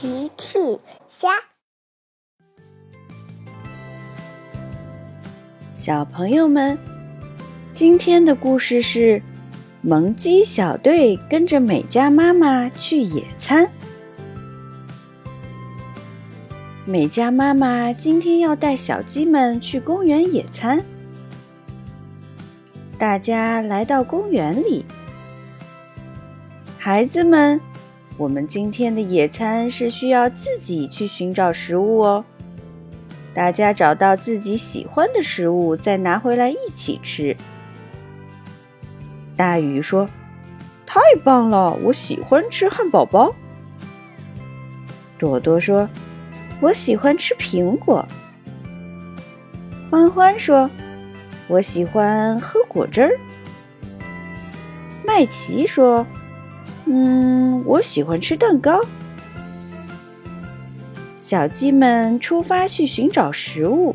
奇趣虾，小朋友们，今天的故事是萌鸡小队跟着美嘉妈妈去野餐。美嘉妈妈今天要带小鸡们去公园野餐。大家来到公园里，孩子们。我们今天的野餐是需要自己去寻找食物哦。大家找到自己喜欢的食物，再拿回来一起吃。大鱼说：“太棒了，我喜欢吃汉堡包。”朵朵说：“我喜欢吃苹果。”欢欢说：“我喜欢喝果汁儿。”麦琪说。嗯，我喜欢吃蛋糕。小鸡们出发去寻找食物。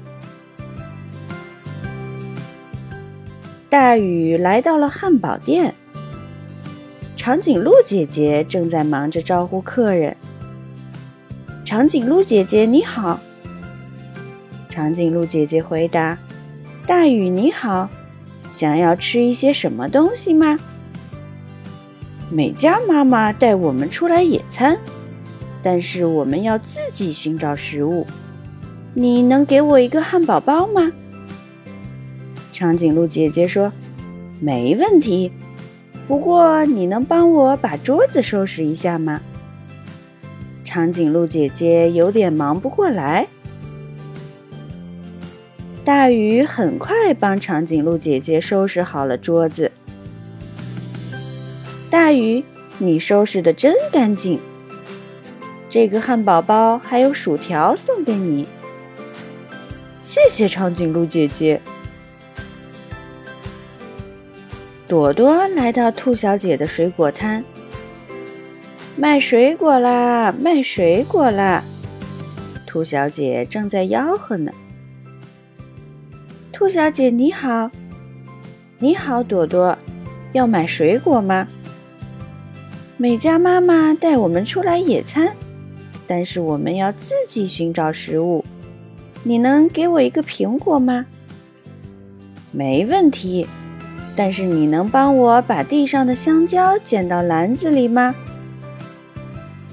大雨来到了汉堡店，长颈鹿姐姐正在忙着招呼客人。长颈鹿姐姐你好。长颈鹿姐姐回答：“大雨你好，想要吃一些什么东西吗？”美嘉妈妈带我们出来野餐，但是我们要自己寻找食物。你能给我一个汉堡包吗？长颈鹿姐姐说：“没问题，不过你能帮我把桌子收拾一下吗？”长颈鹿姐姐有点忙不过来。大鱼很快帮长颈鹿姐姐收拾好了桌子。鱼，你收拾的真干净。这个汉堡包还有薯条送给你，谢谢长颈鹿姐姐。朵朵来到兔小姐的水果摊，卖水果啦，卖水果啦！兔小姐正在吆喝呢。兔小姐你好，你好，朵朵，要买水果吗？美嘉妈妈带我们出来野餐，但是我们要自己寻找食物。你能给我一个苹果吗？没问题，但是你能帮我把地上的香蕉捡到篮子里吗？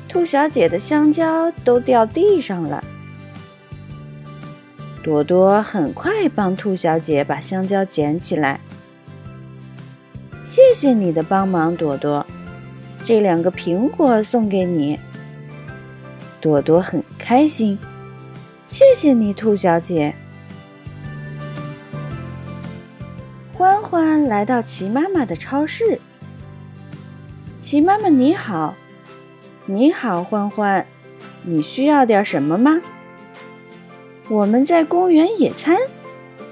兔小姐的香蕉都掉地上了。朵朵很快帮兔小姐把香蕉捡起来。谢谢你的帮忙，朵朵。这两个苹果送给你，朵朵很开心。谢谢你，兔小姐。欢欢来到齐妈妈的超市。齐妈妈你好，你好，欢欢，你需要点什么吗？我们在公园野餐，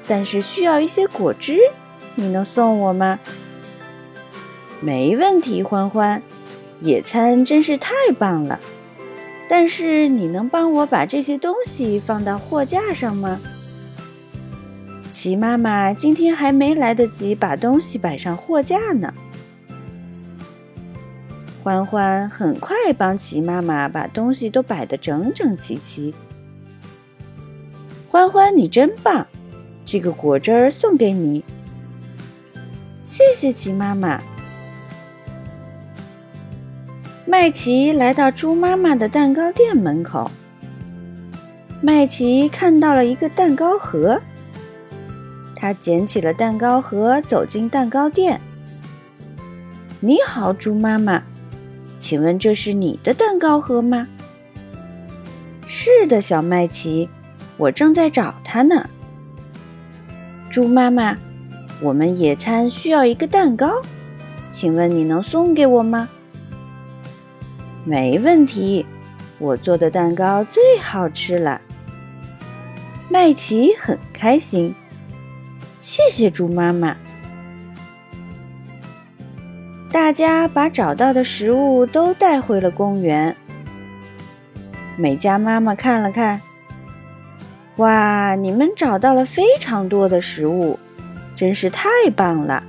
但是需要一些果汁，你能送我吗？没问题，欢欢。野餐真是太棒了，但是你能帮我把这些东西放到货架上吗？齐妈妈今天还没来得及把东西摆上货架呢。欢欢很快帮齐妈妈把东西都摆得整整齐齐。欢欢，你真棒！这个果汁儿送给你，谢谢齐妈妈。麦琪来到猪妈妈的蛋糕店门口。麦琪看到了一个蛋糕盒，他捡起了蛋糕盒，走进蛋糕店。你好，猪妈妈，请问这是你的蛋糕盒吗？是的，小麦琪，我正在找它呢。猪妈妈，我们野餐需要一个蛋糕，请问你能送给我吗？没问题，我做的蛋糕最好吃了。麦琪很开心，谢谢猪妈妈。大家把找到的食物都带回了公园。美嘉妈妈看了看，哇，你们找到了非常多的食物，真是太棒了！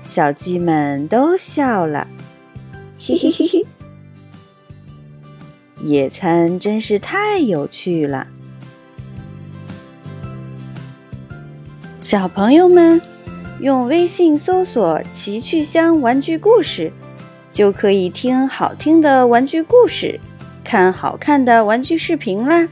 小鸡们都笑了。嘿嘿嘿嘿，野餐真是太有趣了。小朋友们，用微信搜索“奇趣箱玩具故事”，就可以听好听的玩具故事，看好看的玩具视频啦。